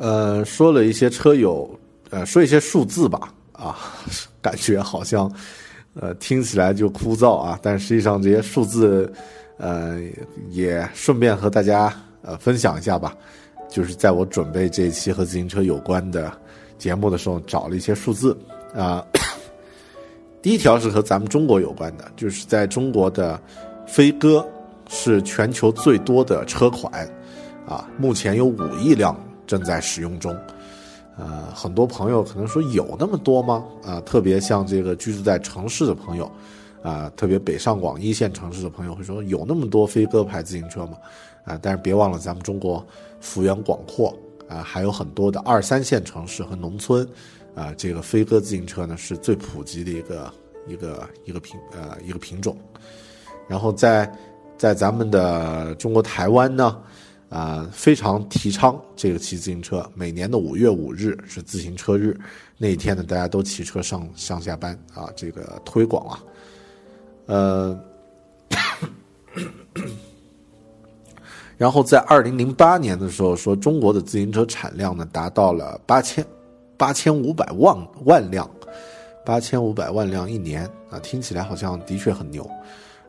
呃，说了一些车友，呃，说一些数字吧，啊，感觉好像，呃，听起来就枯燥啊，但实际上这些数字，呃，也顺便和大家呃分享一下吧，就是在我准备这一期和自行车有关的节目的时候，找了一些数字啊，第一条是和咱们中国有关的，就是在中国的飞鸽是全球最多的车款，啊，目前有五亿辆。正在使用中，呃，很多朋友可能说有那么多吗？啊，特别像这个居住在城市的朋友，啊，特别北上广一线城市的朋友会说有那么多飞鸽牌自行车吗？啊，但是别忘了咱们中国幅员广阔，啊，还有很多的二三线城市和农村，啊，这个飞鸽自行车呢是最普及的一个一个一个品呃一个品种，然后在在咱们的中国台湾呢。啊，非常提倡这个骑自行车。每年的五月五日是自行车日，那一天呢，大家都骑车上上下班啊，这个推广啊。呃，然后在二零零八年的时候，说中国的自行车产量呢达到了八千八千五百万万辆，八千五百万辆一年啊，听起来好像的确很牛。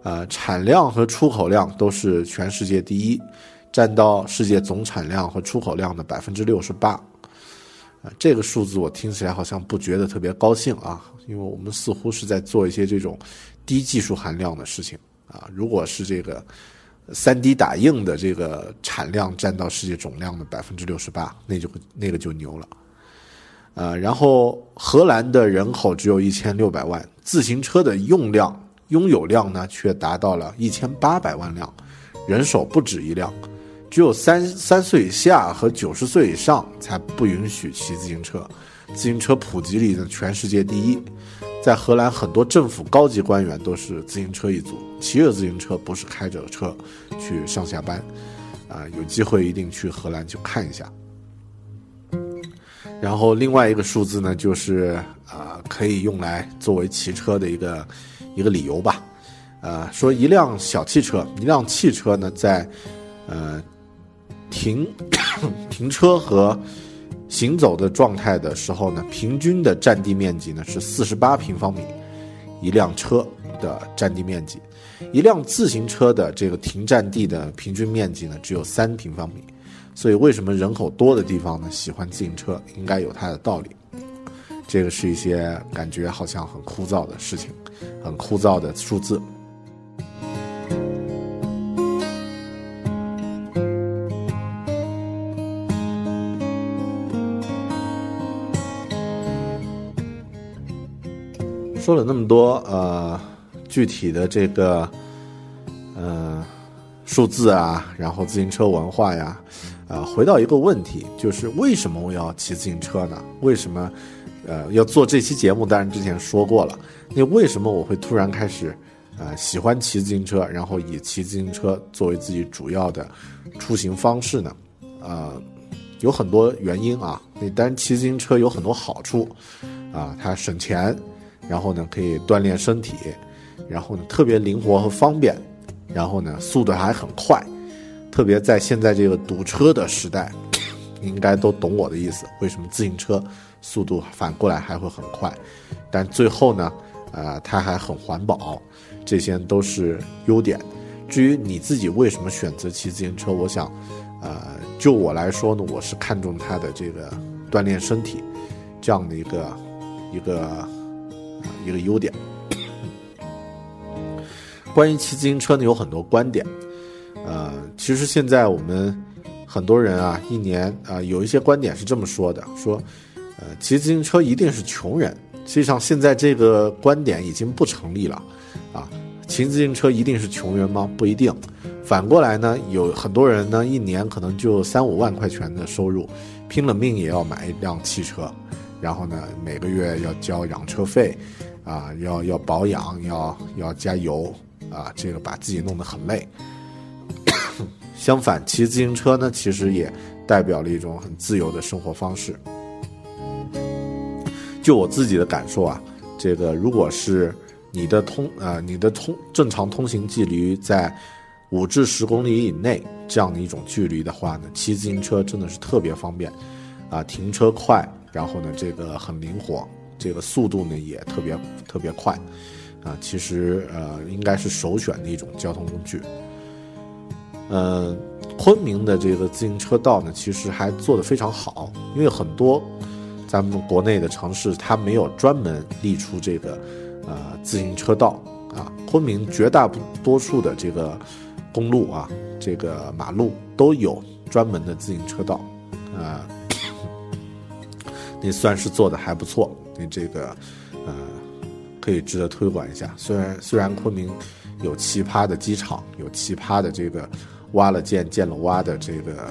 呃，产量和出口量都是全世界第一。占到世界总产量和出口量的百分之六十八，啊，这个数字我听起来好像不觉得特别高兴啊，因为我们似乎是在做一些这种低技术含量的事情啊。如果是这个三 D 打印的这个产量占到世界总量的百分之六十八，那就那个就牛了，呃，然后荷兰的人口只有一千六百万，自行车的用量拥有量呢却达到了一千八百万辆，人手不止一辆。只有三三岁以下和九十岁以上才不允许骑自行车，自行车普及率呢全世界第一，在荷兰很多政府高级官员都是自行车一族，骑着自行车不是开着车去上下班，啊，有机会一定去荷兰去看一下。然后另外一个数字呢，就是啊，可以用来作为骑车的一个一个理由吧，呃，说一辆小汽车，一辆汽车呢在，呃。停 停车和行走的状态的时候呢，平均的占地面积呢是四十八平方米，一辆车的占地面积，一辆自行车的这个停占地的平均面积呢只有三平方米，所以为什么人口多的地方呢喜欢自行车，应该有它的道理。这个是一些感觉好像很枯燥的事情，很枯燥的数字。说了那么多，呃，具体的这个，呃，数字啊，然后自行车文化呀，呃，回到一个问题，就是为什么我要骑自行车呢？为什么，呃，要做这期节目？当然之前说过了。那为什么我会突然开始，呃，喜欢骑自行车，然后以骑自行车作为自己主要的出行方式呢？呃，有很多原因啊。那当然，骑自行车有很多好处，啊，它省钱。然后呢，可以锻炼身体，然后呢，特别灵活和方便，然后呢，速度还很快，特别在现在这个堵车的时代，应该都懂我的意思。为什么自行车速度反过来还会很快？但最后呢，呃，它还很环保，这些都是优点。至于你自己为什么选择骑自行车，我想，呃，就我来说呢，我是看重它的这个锻炼身体这样的一个一个。一个优点。关于骑自行车呢，有很多观点。呃，其实现在我们很多人啊，一年啊，有一些观点是这么说的：说，呃，骑自行车一定是穷人，实际上现在这个观点已经不成立了，啊，骑自行车一定是穷人吗？不一定。反过来呢，有很多人呢，一年可能就三五万块钱的收入，拼了命也要买一辆汽车，然后呢，每个月要交养车费，啊，要要保养，要要加油，啊，这个把自己弄得很累。相反，骑自行车呢，其实也代表了一种很自由的生活方式。就我自己的感受啊，这个如果是你的通啊，你的通正常通行距离在五至十公里以内这样的一种距离的话呢，骑自行车真的是特别方便，啊，停车快，然后呢，这个很灵活，这个速度呢也特别特别快，啊，其实呃应该是首选的一种交通工具。嗯，昆明的这个自行车道呢，其实还做得非常好，因为很多咱们国内的城市它没有专门立出这个呃自行车道啊，昆明绝大多数的这个。公路啊，这个马路都有专门的自行车道，啊，那算是做的还不错。你这个，呃，可以值得推广一下。虽然虽然昆明有奇葩的机场，有奇葩的这个挖了建建了挖的这个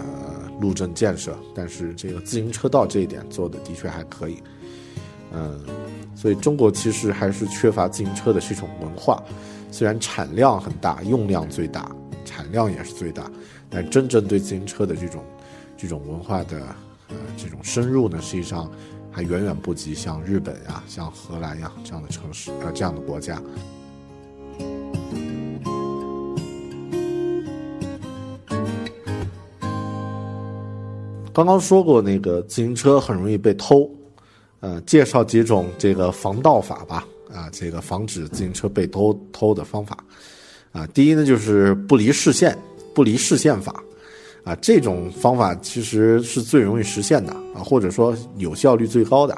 路政建设，但是这个自行车道这一点做的的确还可以。嗯，所以中国其实还是缺乏自行车的这种文化，虽然产量很大，用量最大。产量也是最大，但真正对自行车的这种这种文化的呃这种深入呢，实际上还远远不及像日本呀、像荷兰呀这样的城市呃这样的国家。刚刚说过那个自行车很容易被偷，呃，介绍几种这个防盗法吧，啊，这个防止自行车被偷偷的方法。啊，第一呢就是不离视线，不离视线法，啊，这种方法其实是最容易实现的啊，或者说有效率最高的，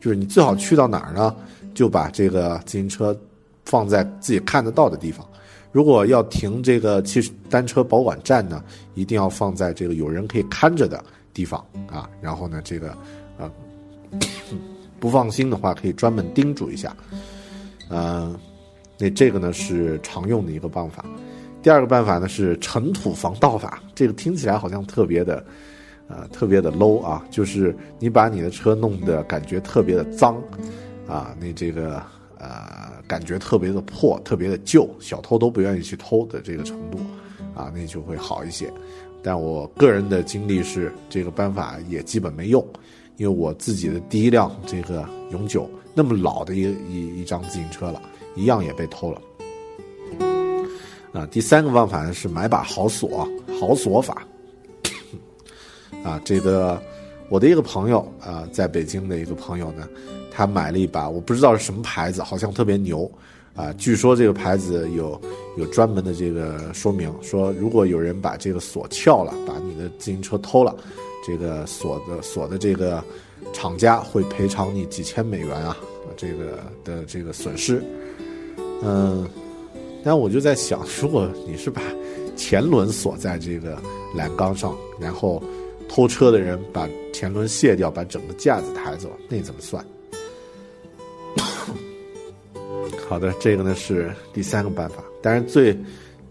就是你最好去到哪儿呢，就把这个自行车放在自己看得到的地方。如果要停这个汽单车保管站呢，一定要放在这个有人可以看着的地方啊。然后呢，这个呃不放心的话，可以专门叮嘱一下，嗯。那这个呢是常用的一个办法，第二个办法呢是尘土防盗法。这个听起来好像特别的，呃，特别的 low 啊，就是你把你的车弄得感觉特别的脏，啊，那这个呃感觉特别的破、特别的旧，小偷都不愿意去偷的这个程度，啊，那就会好一些。但我个人的经历是，这个办法也基本没用，因为我自己的第一辆这个永久那么老的一一一张自行车了。一样也被偷了，啊，第三个办法呢是买把好锁，好锁法，啊，这个我的一个朋友啊，在北京的一个朋友呢，他买了一把，我不知道是什么牌子，好像特别牛，啊，据说这个牌子有有专门的这个说明，说如果有人把这个锁撬了，把你的自行车偷了，这个锁的锁的这个厂家会赔偿你几千美元啊，这个的这个损失。嗯，但我就在想，如果你是把前轮锁在这个栏杆上，然后偷车的人把前轮卸掉，把整个架子抬走，那怎么算？好的，这个呢是第三个办法。当然，最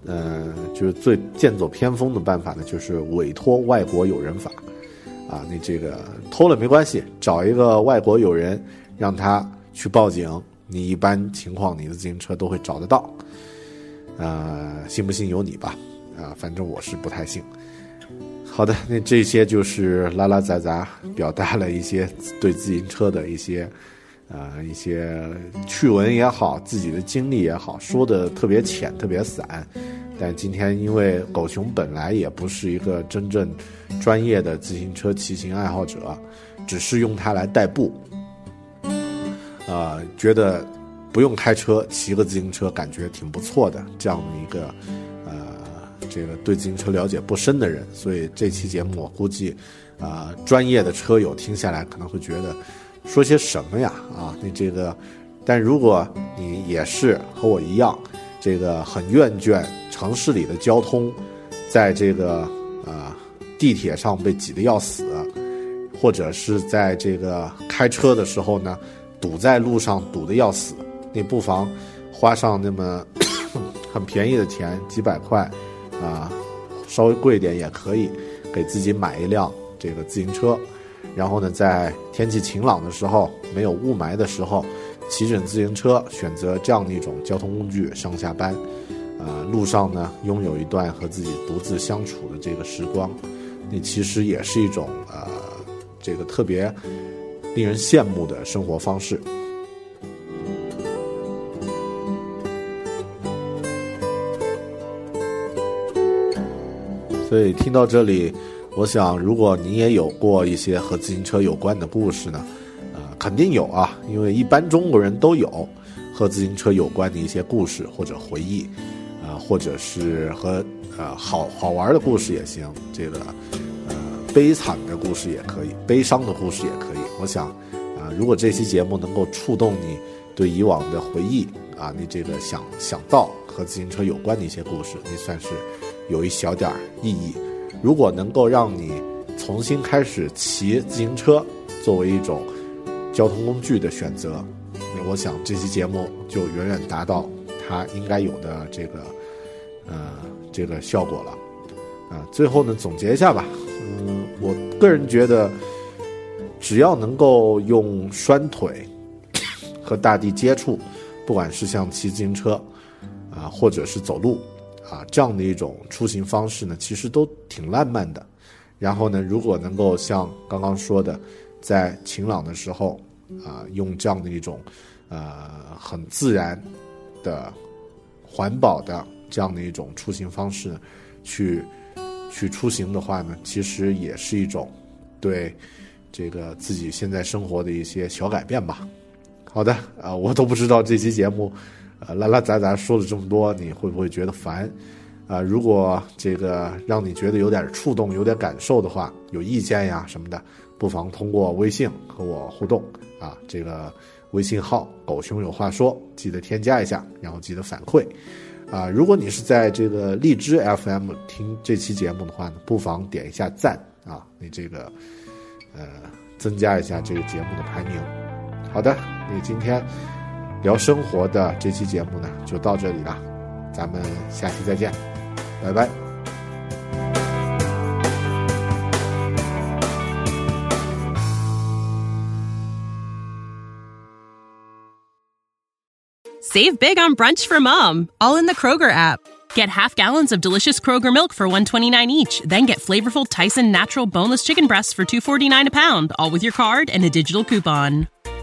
呃就是最剑走偏锋的办法呢，就是委托外国友人法。啊，你这个偷了没关系，找一个外国友人，让他去报警。你一般情况，你的自行车都会找得到，啊，信不信由你吧，啊，反正我是不太信。好的，那这些就是拉拉杂杂表达了一些对自行车的一些，呃，一些趣闻也好，自己的经历也好，说的特别浅，特别散。但今天因为狗熊本来也不是一个真正专业的自行车骑行爱好者，只是用它来代步。啊，觉得不用开车，骑个自行车感觉挺不错的。这样的一个，呃，这个对自行车了解不深的人，所以这期节目我估计，啊，专业的车友听下来可能会觉得说些什么呀？啊，你这个，但如果你也是和我一样，这个很厌倦城市里的交通，在这个啊地铁上被挤得要死，或者是在这个开车的时候呢？堵在路上堵得要死，你不妨花上那么 很便宜的钱，几百块，啊，稍微贵一点也可以，给自己买一辆这个自行车，然后呢，在天气晴朗的时候，没有雾霾的时候，骑着自行车，选择这样的一种交通工具上下班，呃，路上呢，拥有一段和自己独自相处的这个时光，那其实也是一种呃，这个特别。令人羡慕的生活方式。所以听到这里，我想，如果你也有过一些和自行车有关的故事呢，呃，肯定有啊，因为一般中国人都有和自行车有关的一些故事或者回忆，啊，或者是和呃好好玩的故事也行，这个呃悲惨的故事也可以，悲伤的故事也可以。我想，啊，如果这期节目能够触动你对以往的回忆，啊，你这个想想到和自行车有关的一些故事，你算是有一小点儿意义。如果能够让你重新开始骑自行车作为一种交通工具的选择，那我想这期节目就远远达到它应该有的这个，呃，这个效果了。啊，最后呢，总结一下吧。嗯，我个人觉得。只要能够用双腿和大地接触，不管是像骑自行车啊，或者是走路啊，这样的一种出行方式呢，其实都挺浪漫的。然后呢，如果能够像刚刚说的，在晴朗的时候啊，用这样的一种呃很自然的、环保的这样的一种出行方式去去出行的话呢，其实也是一种对。这个自己现在生活的一些小改变吧。好的啊，我都不知道这期节目，呃，拉拉杂杂说了这么多，你会不会觉得烦？啊，如果这个让你觉得有点触动、有点感受的话，有意见呀什么的，不妨通过微信和我互动啊。这个微信号“狗熊有话说”，记得添加一下，然后记得反馈。啊，如果你是在这个荔枝 FM 听这期节目的话呢，不妨点一下赞啊，你这个。呃，增加一下这个节目的排名。好的，你今天聊生活的这期节目呢，就到这里了，咱们下期再见，拜拜。Save big on brunch for mom, all in the Kroger app. Get half gallons of delicious Kroger milk for 129 each, then get flavorful Tyson natural boneless chicken breasts for 249 a pound, all with your card and a digital coupon.